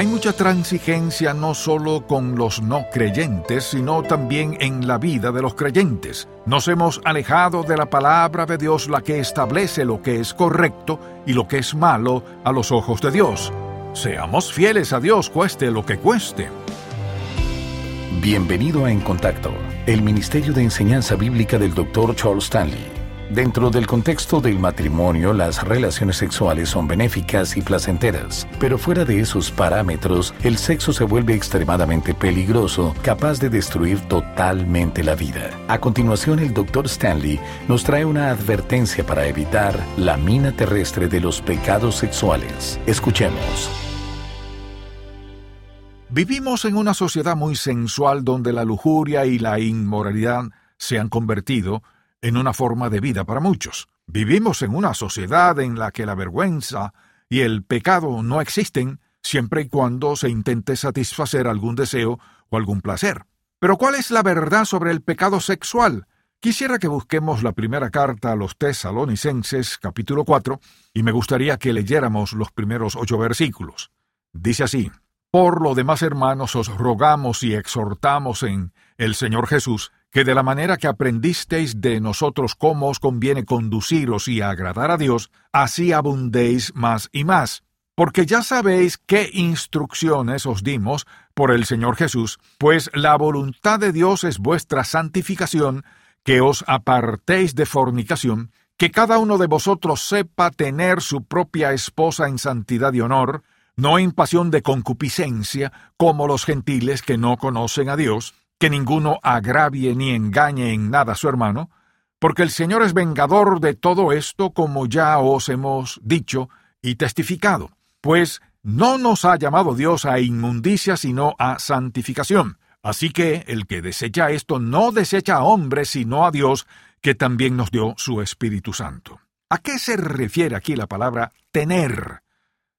Hay mucha transigencia no solo con los no creyentes, sino también en la vida de los creyentes. Nos hemos alejado de la palabra de Dios, la que establece lo que es correcto y lo que es malo a los ojos de Dios. Seamos fieles a Dios, cueste lo que cueste. Bienvenido a En Contacto, el Ministerio de Enseñanza Bíblica del Dr. Charles Stanley. Dentro del contexto del matrimonio, las relaciones sexuales son benéficas y placenteras, pero fuera de esos parámetros, el sexo se vuelve extremadamente peligroso, capaz de destruir totalmente la vida. A continuación, el Dr. Stanley nos trae una advertencia para evitar la mina terrestre de los pecados sexuales. Escuchemos. Vivimos en una sociedad muy sensual donde la lujuria y la inmoralidad se han convertido en una forma de vida para muchos. Vivimos en una sociedad en la que la vergüenza y el pecado no existen siempre y cuando se intente satisfacer algún deseo o algún placer. Pero ¿cuál es la verdad sobre el pecado sexual? Quisiera que busquemos la primera carta a los tesalonicenses capítulo 4 y me gustaría que leyéramos los primeros ocho versículos. Dice así, Por lo demás hermanos os rogamos y exhortamos en el Señor Jesús que de la manera que aprendisteis de nosotros cómo os conviene conduciros y agradar a Dios, así abundéis más y más. Porque ya sabéis qué instrucciones os dimos por el Señor Jesús, pues la voluntad de Dios es vuestra santificación, que os apartéis de fornicación, que cada uno de vosotros sepa tener su propia esposa en santidad y honor, no en pasión de concupiscencia, como los gentiles que no conocen a Dios, que ninguno agravie ni engañe en nada a su hermano, porque el Señor es vengador de todo esto, como ya os hemos dicho y testificado, pues no nos ha llamado Dios a inmundicia, sino a santificación. Así que el que desecha esto no desecha a hombres, sino a Dios, que también nos dio su Espíritu Santo. ¿A qué se refiere aquí la palabra tener?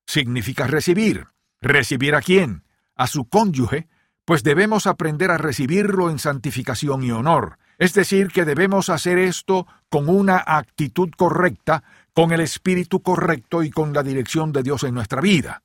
Significa recibir. ¿Recibir a quién? A su cónyuge, pues debemos aprender a recibirlo en santificación y honor, es decir, que debemos hacer esto con una actitud correcta, con el espíritu correcto y con la dirección de Dios en nuestra vida.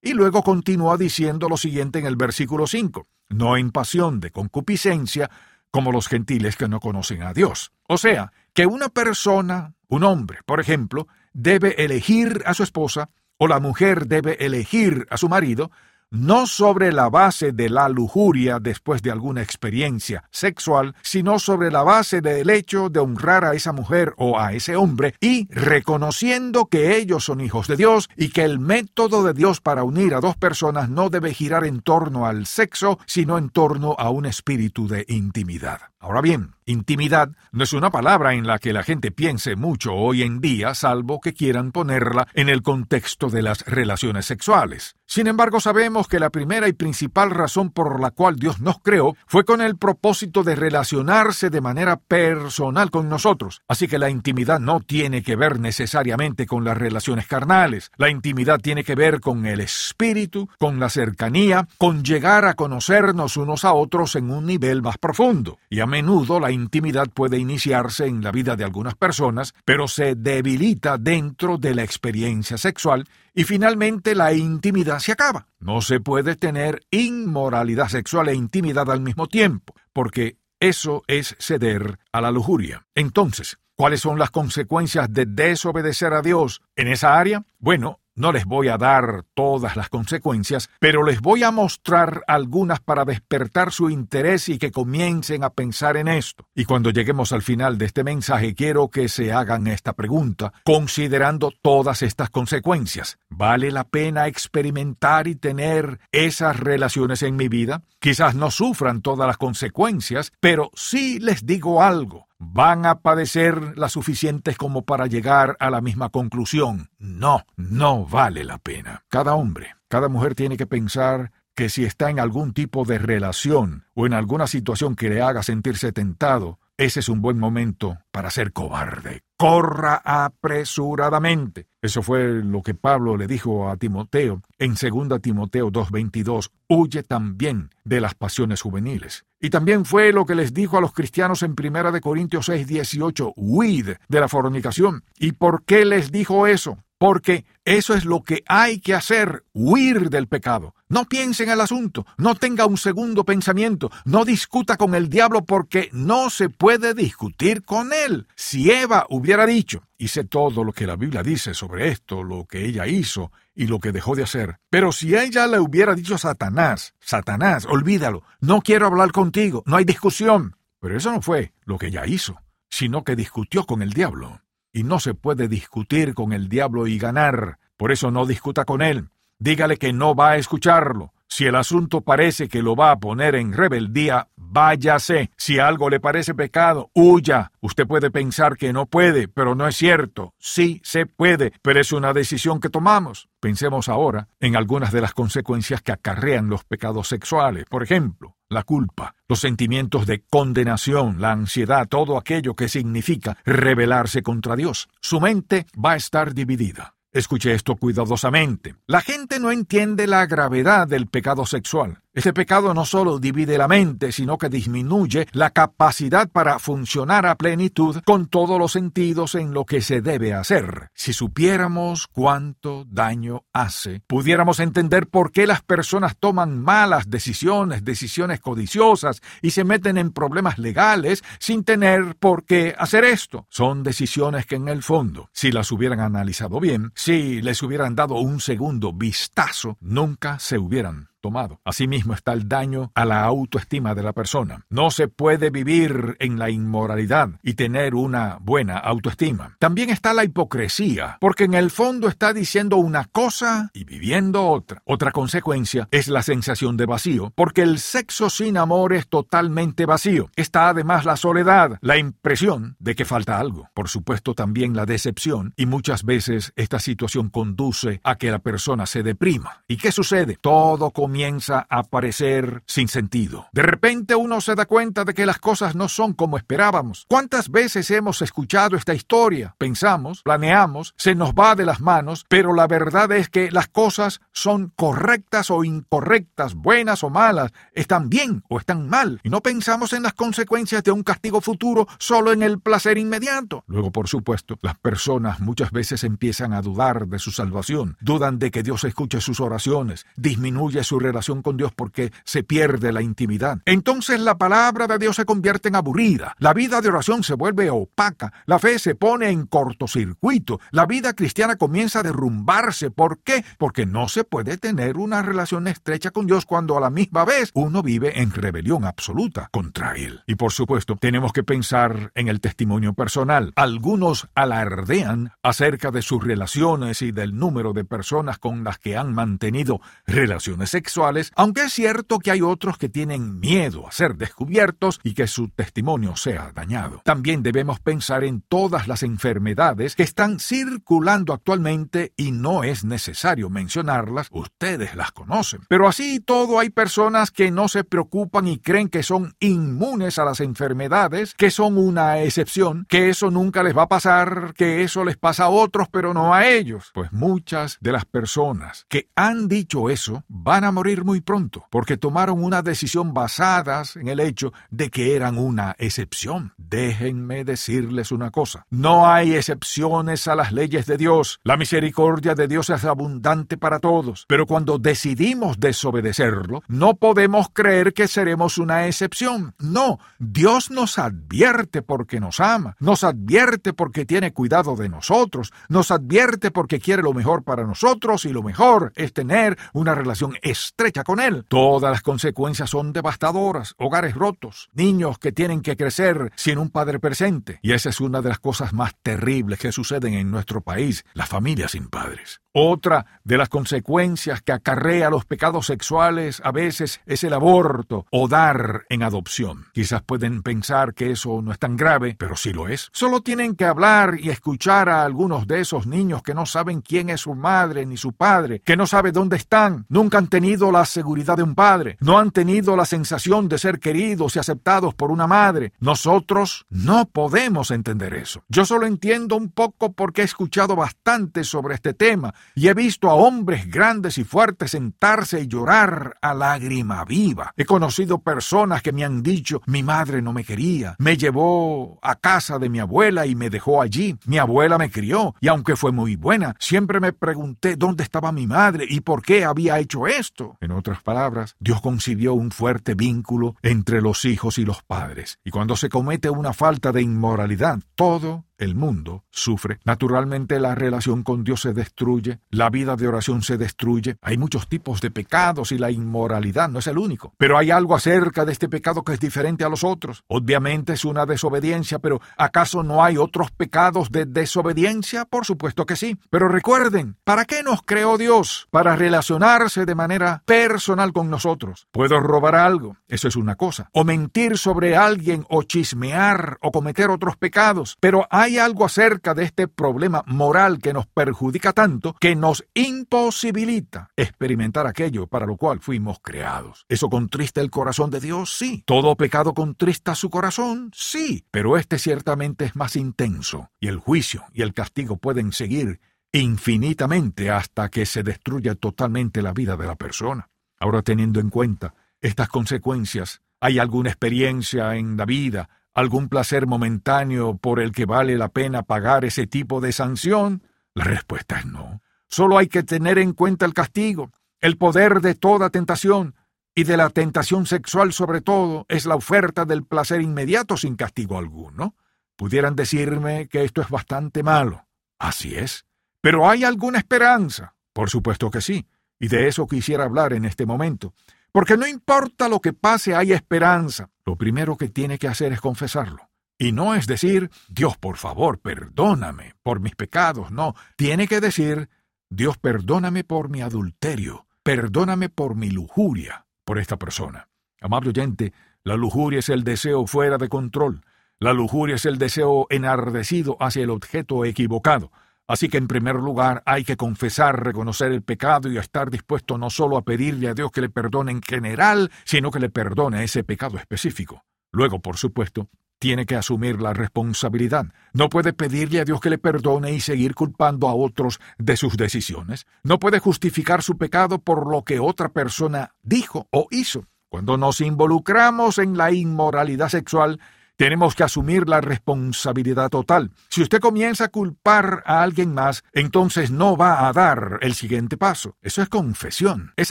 Y luego continúa diciendo lo siguiente en el versículo 5, no en pasión de concupiscencia, como los gentiles que no conocen a Dios. O sea, que una persona, un hombre, por ejemplo, debe elegir a su esposa, o la mujer debe elegir a su marido, no sobre la base de la lujuria después de alguna experiencia sexual, sino sobre la base del hecho de honrar a esa mujer o a ese hombre y reconociendo que ellos son hijos de Dios y que el método de Dios para unir a dos personas no debe girar en torno al sexo, sino en torno a un espíritu de intimidad. Ahora bien, intimidad no es una palabra en la que la gente piense mucho hoy en día, salvo que quieran ponerla en el contexto de las relaciones sexuales. Sin embargo, sabemos que la primera y principal razón por la cual Dios nos creó fue con el propósito de relacionarse de manera personal con nosotros. Así que la intimidad no tiene que ver necesariamente con las relaciones carnales. La intimidad tiene que ver con el espíritu, con la cercanía, con llegar a conocernos unos a otros en un nivel más profundo. Y a menudo la intimidad puede iniciarse en la vida de algunas personas, pero se debilita dentro de la experiencia sexual y finalmente la intimidad se acaba. No se puede tener inmoralidad sexual e intimidad al mismo tiempo, porque eso es ceder a la lujuria. Entonces, ¿cuáles son las consecuencias de desobedecer a Dios en esa área? Bueno, no les voy a dar todas las consecuencias, pero les voy a mostrar algunas para despertar su interés y que comiencen a pensar en esto. Y cuando lleguemos al final de este mensaje quiero que se hagan esta pregunta, considerando todas estas consecuencias. ¿Vale la pena experimentar y tener esas relaciones en mi vida? Quizás no sufran todas las consecuencias, pero sí les digo algo van a padecer las suficientes como para llegar a la misma conclusión. No, no vale la pena. Cada hombre, cada mujer tiene que pensar que si está en algún tipo de relación o en alguna situación que le haga sentirse tentado, ese es un buen momento para ser cobarde. Corra apresuradamente. Eso fue lo que Pablo le dijo a Timoteo en 2 Timoteo 2.22. Huye también de las pasiones juveniles. Y también fue lo que les dijo a los cristianos en 1 Corintios 6.18. Huid de la fornicación. ¿Y por qué les dijo eso? Porque eso es lo que hay que hacer, huir del pecado. No piense en el asunto, no tenga un segundo pensamiento, no discuta con el diablo porque no se puede discutir con él. Si Eva hubiera dicho, hice todo lo que la Biblia dice sobre esto, lo que ella hizo y lo que dejó de hacer, pero si ella le hubiera dicho a Satanás, Satanás, olvídalo, no quiero hablar contigo, no hay discusión. Pero eso no fue lo que ella hizo, sino que discutió con el diablo. Y no se puede discutir con el diablo y ganar. Por eso no discuta con él. Dígale que no va a escucharlo. Si el asunto parece que lo va a poner en rebeldía, váyase. Si algo le parece pecado, huya. Usted puede pensar que no puede, pero no es cierto. Sí se puede, pero es una decisión que tomamos. Pensemos ahora en algunas de las consecuencias que acarrean los pecados sexuales. Por ejemplo, la culpa, los sentimientos de condenación, la ansiedad, todo aquello que significa rebelarse contra Dios. Su mente va a estar dividida. Escuche esto cuidadosamente. La gente no entiende la gravedad del pecado sexual. Este pecado no solo divide la mente, sino que disminuye la capacidad para funcionar a plenitud con todos los sentidos en lo que se debe hacer. Si supiéramos cuánto daño hace, pudiéramos entender por qué las personas toman malas decisiones, decisiones codiciosas y se meten en problemas legales sin tener por qué hacer esto. Son decisiones que en el fondo, si las hubieran analizado bien, si les hubieran dado un segundo vistazo, nunca se hubieran tomado. Asimismo está el daño a la autoestima de la persona. No se puede vivir en la inmoralidad y tener una buena autoestima. También está la hipocresía, porque en el fondo está diciendo una cosa y viviendo otra. Otra consecuencia es la sensación de vacío, porque el sexo sin amor es totalmente vacío. Está además la soledad, la impresión de que falta algo. Por supuesto también la decepción y muchas veces esta situación conduce a que la persona se deprima. ¿Y qué sucede? Todo comienza a parecer sin sentido. De repente uno se da cuenta de que las cosas no son como esperábamos. ¿Cuántas veces hemos escuchado esta historia? Pensamos, planeamos, se nos va de las manos, pero la verdad es que las cosas son correctas o incorrectas, buenas o malas, están bien o están mal, y no pensamos en las consecuencias de un castigo futuro solo en el placer inmediato. Luego, por supuesto, las personas muchas veces empiezan a dudar de su salvación, dudan de que Dios escuche sus oraciones, disminuye su relación con Dios porque se pierde la intimidad. Entonces la palabra de Dios se convierte en aburrida, la vida de oración se vuelve opaca, la fe se pone en cortocircuito, la vida cristiana comienza a derrumbarse. ¿Por qué? Porque no se puede tener una relación estrecha con Dios cuando a la misma vez uno vive en rebelión absoluta contra Él. Y por supuesto, tenemos que pensar en el testimonio personal. Algunos alardean acerca de sus relaciones y del número de personas con las que han mantenido relaciones sexuales aunque es cierto que hay otros que tienen miedo a ser descubiertos y que su testimonio sea dañado. También debemos pensar en todas las enfermedades que están circulando actualmente y no es necesario mencionarlas, ustedes las conocen. Pero así todo hay personas que no se preocupan y creen que son inmunes a las enfermedades, que son una excepción, que eso nunca les va a pasar, que eso les pasa a otros pero no a ellos. Pues muchas de las personas que han dicho eso van a morir muy pronto, porque tomaron una decisión basadas en el hecho de que eran una excepción. Déjenme decirles una cosa, no hay excepciones a las leyes de Dios. La misericordia de Dios es abundante para todos, pero cuando decidimos desobedecerlo, no podemos creer que seremos una excepción. No, Dios nos advierte porque nos ama, nos advierte porque tiene cuidado de nosotros, nos advierte porque quiere lo mejor para nosotros y lo mejor es tener una relación estrecha con Él. Todas las consecuencias son devastadoras, hogares rotos, niños que tienen que crecer sin un padre presente. Y esa es una de las cosas más terribles que suceden en nuestro país, las familias sin padres. Otra de las consecuencias que acarrea los pecados sexuales a veces es el aborto o dar en adopción. Quizás pueden pensar que eso no es tan grave, pero sí lo es. Solo tienen que hablar y escuchar a algunos de esos niños que no saben quién es su madre ni su padre, que no sabe dónde están, nunca han tenido tenido la seguridad de un padre, no han tenido la sensación de ser queridos y aceptados por una madre. Nosotros no podemos entender eso. Yo solo entiendo un poco porque he escuchado bastante sobre este tema y he visto a hombres grandes y fuertes sentarse y llorar a lágrima viva. He conocido personas que me han dicho, mi madre no me quería, me llevó a casa de mi abuela y me dejó allí. Mi abuela me crió y aunque fue muy buena, siempre me pregunté dónde estaba mi madre y por qué había hecho esto. En otras palabras, Dios concibió un fuerte vínculo entre los hijos y los padres. Y cuando se comete una falta de inmoralidad, todo el mundo sufre. Naturalmente la relación con Dios se destruye, la vida de oración se destruye. Hay muchos tipos de pecados y la inmoralidad no es el único. Pero hay algo acerca de este pecado que es diferente a los otros. Obviamente es una desobediencia, pero ¿acaso no hay otros pecados de desobediencia? Por supuesto que sí. Pero recuerden, ¿para qué nos creó Dios? Para relacionarse de manera personal con nosotros. Puedo robar algo, eso es una cosa. O mentir sobre alguien, o chismear, o cometer otros pecados. Pero hay algo acerca de este problema moral que nos perjudica tanto que nos imposibilita experimentar aquello para lo cual fuimos creados. ¿Eso contrista el corazón de Dios? Sí. ¿Todo pecado contrista su corazón? Sí. Pero este ciertamente es más intenso y el juicio y el castigo pueden seguir infinitamente hasta que se destruya totalmente la vida de la persona. Ahora teniendo en cuenta estas consecuencias, ¿hay alguna experiencia en la vida algún placer momentáneo por el que vale la pena pagar ese tipo de sanción? La respuesta es no. Solo hay que tener en cuenta el castigo, el poder de toda tentación, y de la tentación sexual sobre todo, es la oferta del placer inmediato sin castigo alguno. Pudieran decirme que esto es bastante malo. Así es. Pero ¿hay alguna esperanza? Por supuesto que sí, y de eso quisiera hablar en este momento. Porque no importa lo que pase, hay esperanza. Lo primero que tiene que hacer es confesarlo. Y no es decir, Dios, por favor, perdóname por mis pecados. No, tiene que decir, Dios, perdóname por mi adulterio, perdóname por mi lujuria, por esta persona. Amable oyente, la lujuria es el deseo fuera de control. La lujuria es el deseo enardecido hacia el objeto equivocado. Así que en primer lugar hay que confesar, reconocer el pecado y estar dispuesto no solo a pedirle a Dios que le perdone en general, sino que le perdone ese pecado específico. Luego, por supuesto, tiene que asumir la responsabilidad. No puede pedirle a Dios que le perdone y seguir culpando a otros de sus decisiones. No puede justificar su pecado por lo que otra persona dijo o hizo. Cuando nos involucramos en la inmoralidad sexual, tenemos que asumir la responsabilidad total. Si usted comienza a culpar a alguien más, entonces no va a dar el siguiente paso. Eso es confesión, es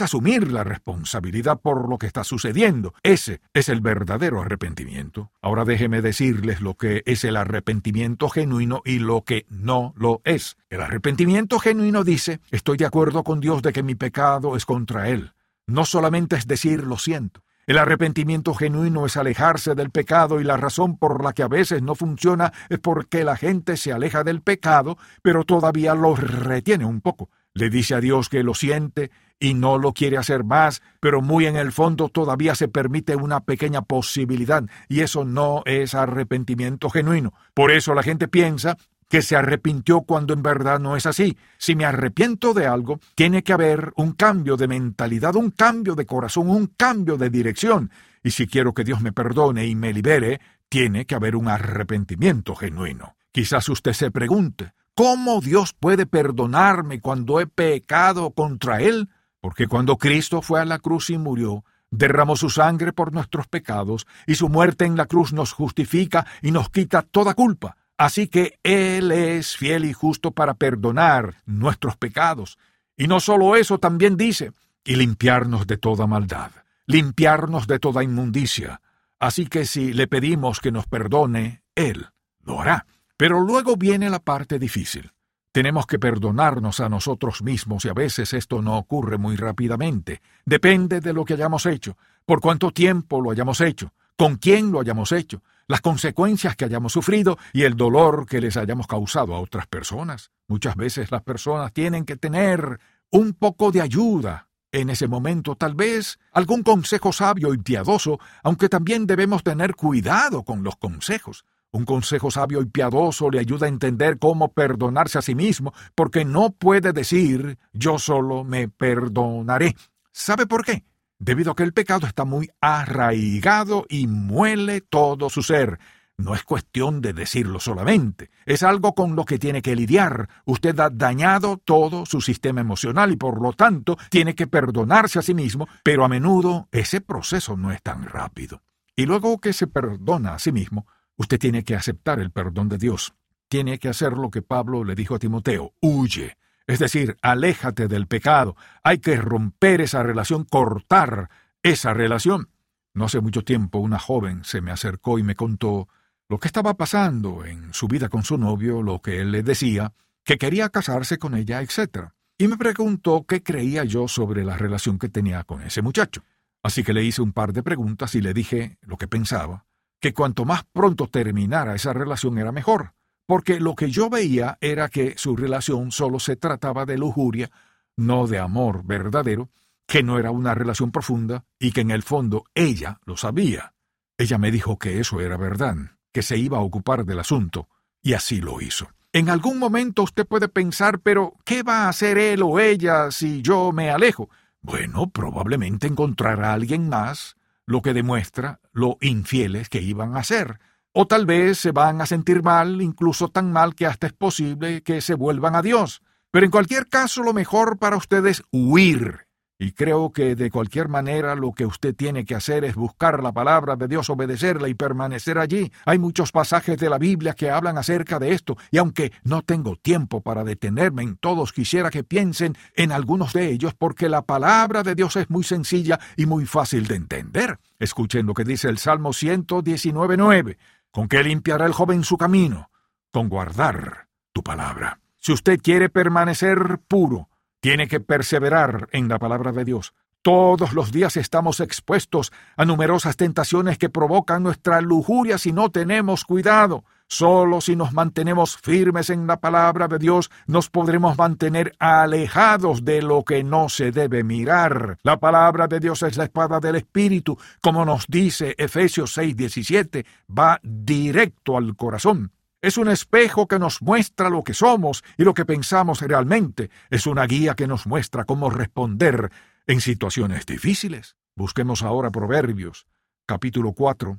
asumir la responsabilidad por lo que está sucediendo. Ese es el verdadero arrepentimiento. Ahora déjeme decirles lo que es el arrepentimiento genuino y lo que no lo es. El arrepentimiento genuino dice, estoy de acuerdo con Dios de que mi pecado es contra Él. No solamente es decir lo siento, el arrepentimiento genuino es alejarse del pecado y la razón por la que a veces no funciona es porque la gente se aleja del pecado, pero todavía lo retiene un poco. Le dice a Dios que lo siente y no lo quiere hacer más, pero muy en el fondo todavía se permite una pequeña posibilidad, y eso no es arrepentimiento genuino. Por eso la gente piensa que se arrepintió cuando en verdad no es así. Si me arrepiento de algo, tiene que haber un cambio de mentalidad, un cambio de corazón, un cambio de dirección. Y si quiero que Dios me perdone y me libere, tiene que haber un arrepentimiento genuino. Quizás usted se pregunte, ¿cómo Dios puede perdonarme cuando he pecado contra Él? Porque cuando Cristo fue a la cruz y murió, derramó su sangre por nuestros pecados, y su muerte en la cruz nos justifica y nos quita toda culpa. Así que Él es fiel y justo para perdonar nuestros pecados. Y no solo eso, también dice, y limpiarnos de toda maldad, limpiarnos de toda inmundicia. Así que si le pedimos que nos perdone, Él lo hará. Pero luego viene la parte difícil. Tenemos que perdonarnos a nosotros mismos y a veces esto no ocurre muy rápidamente. Depende de lo que hayamos hecho, por cuánto tiempo lo hayamos hecho, con quién lo hayamos hecho, las consecuencias que hayamos sufrido y el dolor que les hayamos causado a otras personas. Muchas veces las personas tienen que tener un poco de ayuda en ese momento, tal vez algún consejo sabio y piadoso, aunque también debemos tener cuidado con los consejos. Un consejo sabio y piadoso le ayuda a entender cómo perdonarse a sí mismo, porque no puede decir yo solo me perdonaré. ¿Sabe por qué? Debido a que el pecado está muy arraigado y muele todo su ser. No es cuestión de decirlo solamente, es algo con lo que tiene que lidiar. Usted ha dañado todo su sistema emocional y por lo tanto tiene que perdonarse a sí mismo, pero a menudo ese proceso no es tan rápido. Y luego que se perdona a sí mismo, usted tiene que aceptar el perdón de Dios. Tiene que hacer lo que Pablo le dijo a Timoteo, huye. Es decir, aléjate del pecado. Hay que romper esa relación, cortar esa relación. No hace mucho tiempo una joven se me acercó y me contó lo que estaba pasando en su vida con su novio, lo que él le decía, que quería casarse con ella, etc. Y me preguntó qué creía yo sobre la relación que tenía con ese muchacho. Así que le hice un par de preguntas y le dije lo que pensaba, que cuanto más pronto terminara esa relación era mejor, porque lo que yo veía era que su relación solo se trataba de lujuria, no de amor verdadero, que no era una relación profunda y que en el fondo ella lo sabía. Ella me dijo que eso era verdad, que se iba a ocupar del asunto, y así lo hizo. En algún momento usted puede pensar, pero ¿qué va a hacer él o ella si yo me alejo? Bueno, probablemente encontrará a alguien más, lo que demuestra lo infieles que iban a ser. O tal vez se van a sentir mal, incluso tan mal que hasta es posible que se vuelvan a Dios. Pero en cualquier caso, lo mejor para ustedes es huir y creo que de cualquier manera lo que usted tiene que hacer es buscar la palabra de Dios, obedecerla y permanecer allí. Hay muchos pasajes de la Biblia que hablan acerca de esto, y aunque no tengo tiempo para detenerme en todos, quisiera que piensen en algunos de ellos porque la palabra de Dios es muy sencilla y muy fácil de entender. Escuchen lo que dice el Salmo 119.9. ¿Con qué limpiará el joven su camino? Con guardar tu palabra. Si usted quiere permanecer puro, tiene que perseverar en la palabra de Dios. Todos los días estamos expuestos a numerosas tentaciones que provocan nuestra lujuria si no tenemos cuidado. Solo si nos mantenemos firmes en la palabra de Dios nos podremos mantener alejados de lo que no se debe mirar. La palabra de Dios es la espada del Espíritu, como nos dice Efesios 6:17, va directo al corazón. Es un espejo que nos muestra lo que somos y lo que pensamos realmente. Es una guía que nos muestra cómo responder en situaciones difíciles. Busquemos ahora Proverbios, capítulo 4,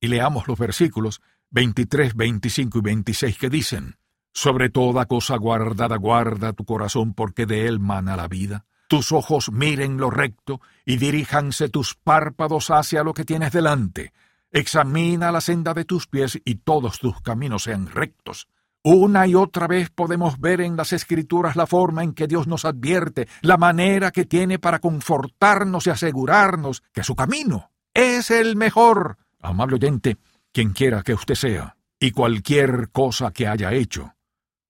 y leamos los versículos 23, 25 y 26 que dicen, Sobre toda cosa guardada guarda tu corazón porque de él mana la vida. Tus ojos miren lo recto y diríjanse tus párpados hacia lo que tienes delante Examina la senda de tus pies y todos tus caminos sean rectos. Una y otra vez podemos ver en las Escrituras la forma en que Dios nos advierte, la manera que tiene para confortarnos y asegurarnos que su camino es el mejor. Amable oyente, quien quiera que usted sea, y cualquier cosa que haya hecho,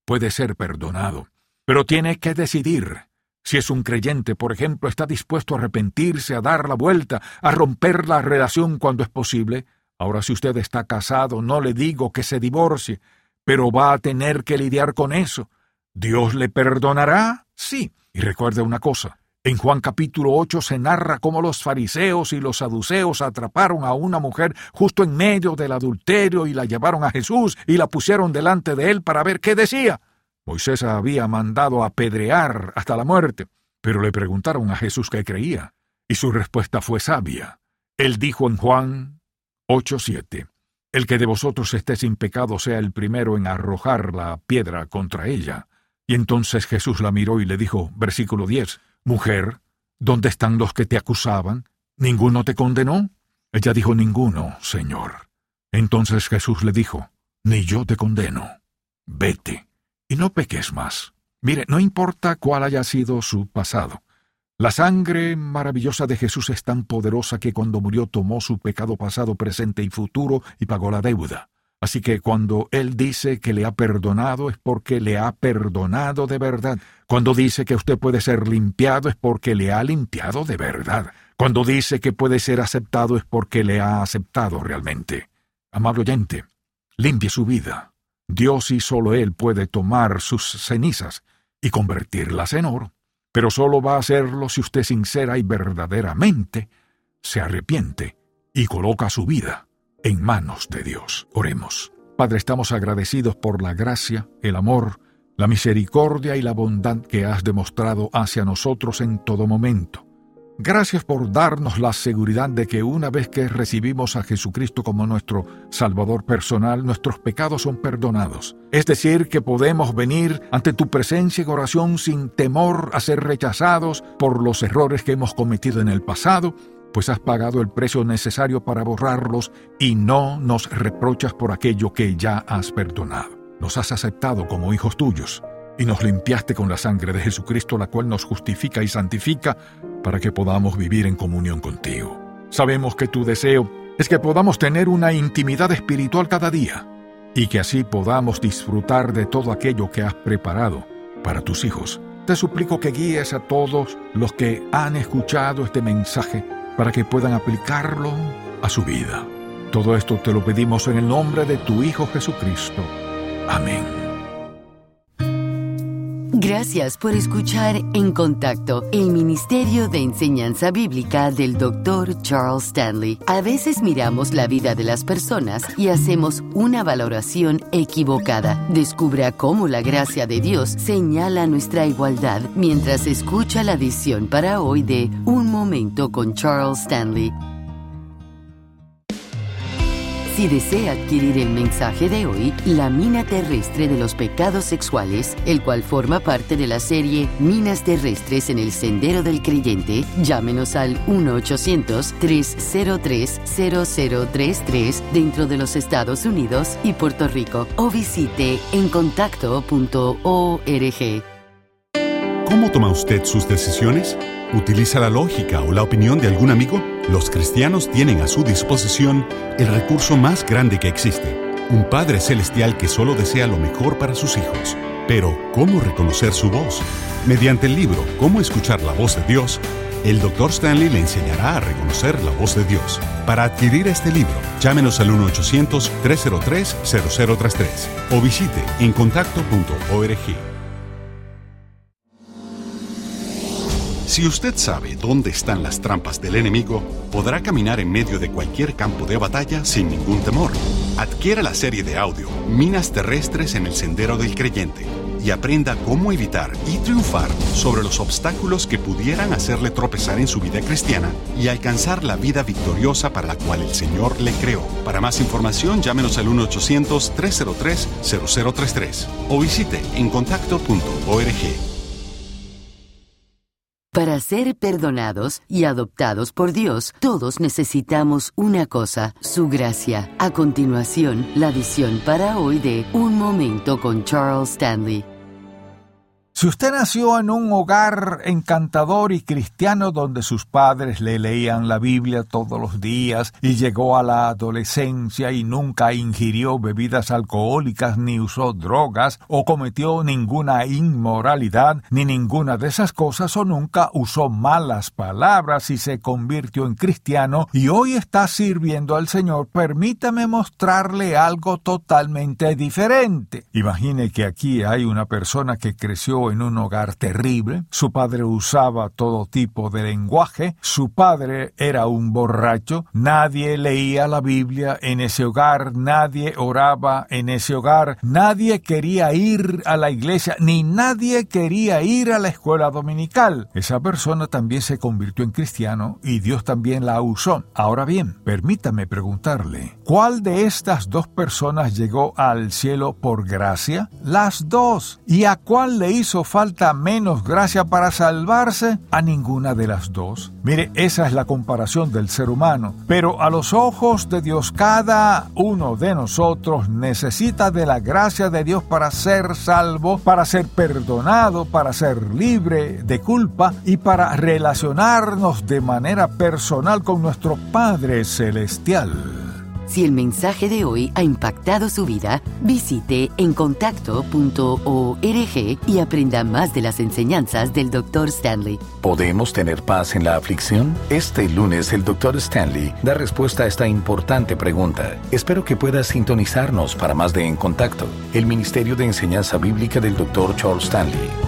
puede ser perdonado, pero tiene que decidir si es un creyente, por ejemplo, está dispuesto a arrepentirse, a dar la vuelta, a romper la relación cuando es posible, ahora si usted está casado, no le digo que se divorcie, pero va a tener que lidiar con eso. ¿Dios le perdonará? Sí. Y recuerde una cosa, en Juan capítulo 8 se narra cómo los fariseos y los saduceos atraparon a una mujer justo en medio del adulterio y la llevaron a Jesús y la pusieron delante de él para ver qué decía. Moisés había mandado apedrear hasta la muerte, pero le preguntaron a Jesús qué creía, y su respuesta fue sabia. Él dijo en Juan 8:7, El que de vosotros esté sin pecado sea el primero en arrojar la piedra contra ella. Y entonces Jesús la miró y le dijo, versículo 10, Mujer, ¿dónde están los que te acusaban? ¿Ninguno te condenó? Ella dijo, Ninguno, Señor. Entonces Jesús le dijo, Ni yo te condeno. Vete y no peques más. Mire, no importa cuál haya sido su pasado. La sangre maravillosa de Jesús es tan poderosa que cuando murió tomó su pecado pasado, presente y futuro y pagó la deuda. Así que cuando Él dice que le ha perdonado es porque le ha perdonado de verdad. Cuando dice que usted puede ser limpiado es porque le ha limpiado de verdad. Cuando dice que puede ser aceptado es porque le ha aceptado realmente. Amable oyente, limpie su vida. Dios y solo Él puede tomar sus cenizas y convertirlas en oro, pero solo va a hacerlo si usted sincera y verdaderamente se arrepiente y coloca su vida en manos de Dios. Oremos. Padre, estamos agradecidos por la gracia, el amor, la misericordia y la bondad que has demostrado hacia nosotros en todo momento. Gracias por darnos la seguridad de que una vez que recibimos a Jesucristo como nuestro Salvador personal, nuestros pecados son perdonados. Es decir, que podemos venir ante tu presencia en oración sin temor a ser rechazados por los errores que hemos cometido en el pasado, pues has pagado el precio necesario para borrarlos y no nos reprochas por aquello que ya has perdonado. Nos has aceptado como hijos tuyos y nos limpiaste con la sangre de Jesucristo, la cual nos justifica y santifica para que podamos vivir en comunión contigo. Sabemos que tu deseo es que podamos tener una intimidad espiritual cada día y que así podamos disfrutar de todo aquello que has preparado para tus hijos. Te suplico que guíes a todos los que han escuchado este mensaje para que puedan aplicarlo a su vida. Todo esto te lo pedimos en el nombre de tu Hijo Jesucristo. Amén. Gracias por escuchar En Contacto, el Ministerio de Enseñanza Bíblica del Dr. Charles Stanley. A veces miramos la vida de las personas y hacemos una valoración equivocada. Descubra cómo la gracia de Dios señala nuestra igualdad mientras escucha la edición para hoy de Un Momento con Charles Stanley. Si desea adquirir el mensaje de hoy, La mina terrestre de los pecados sexuales, el cual forma parte de la serie Minas terrestres en el sendero del creyente, llámenos al 1-800-303-0033 dentro de los Estados Unidos y Puerto Rico o visite encontacto.org. ¿Cómo toma usted sus decisiones? ¿Utiliza la lógica o la opinión de algún amigo? Los cristianos tienen a su disposición el recurso más grande que existe, un Padre Celestial que solo desea lo mejor para sus hijos. Pero, ¿cómo reconocer su voz? Mediante el libro Cómo escuchar la voz de Dios, el Dr. Stanley le enseñará a reconocer la voz de Dios. Para adquirir este libro, llámenos al 1-800-303-0033 o visite encontacto.org. Si usted sabe dónde están las trampas del enemigo, podrá caminar en medio de cualquier campo de batalla sin ningún temor. Adquiera la serie de audio Minas Terrestres en el Sendero del Creyente y aprenda cómo evitar y triunfar sobre los obstáculos que pudieran hacerle tropezar en su vida cristiana y alcanzar la vida victoriosa para la cual el Señor le creó. Para más información, llámenos al 1-800-303-0033 o visite encontacto.org. Para ser perdonados y adoptados por Dios, todos necesitamos una cosa, su gracia. A continuación, la visión para hoy de Un Momento con Charles Stanley. Si usted nació en un hogar encantador y cristiano donde sus padres le leían la Biblia todos los días y llegó a la adolescencia y nunca ingirió bebidas alcohólicas ni usó drogas o cometió ninguna inmoralidad ni ninguna de esas cosas o nunca usó malas palabras y se convirtió en cristiano y hoy está sirviendo al Señor, permítame mostrarle algo totalmente diferente. Imagine que aquí hay una persona que creció en un hogar terrible, su padre usaba todo tipo de lenguaje, su padre era un borracho, nadie leía la Biblia en ese hogar, nadie oraba en ese hogar, nadie quería ir a la iglesia, ni nadie quería ir a la escuela dominical. Esa persona también se convirtió en cristiano y Dios también la usó. Ahora bien, permítame preguntarle, ¿cuál de estas dos personas llegó al cielo por gracia? Las dos. ¿Y a cuál le hizo falta menos gracia para salvarse? A ninguna de las dos. Mire, esa es la comparación del ser humano. Pero a los ojos de Dios, cada uno de nosotros necesita de la gracia de Dios para ser salvo, para ser perdonado, para ser libre de culpa y para relacionarnos de manera personal con nuestro Padre Celestial. Si el mensaje de hoy ha impactado su vida, visite encontacto.org y aprenda más de las enseñanzas del Dr. Stanley. ¿Podemos tener paz en la aflicción? Este lunes el Dr. Stanley da respuesta a esta importante pregunta. Espero que pueda sintonizarnos para más de En Contacto, el Ministerio de Enseñanza Bíblica del Dr. Charles Stanley.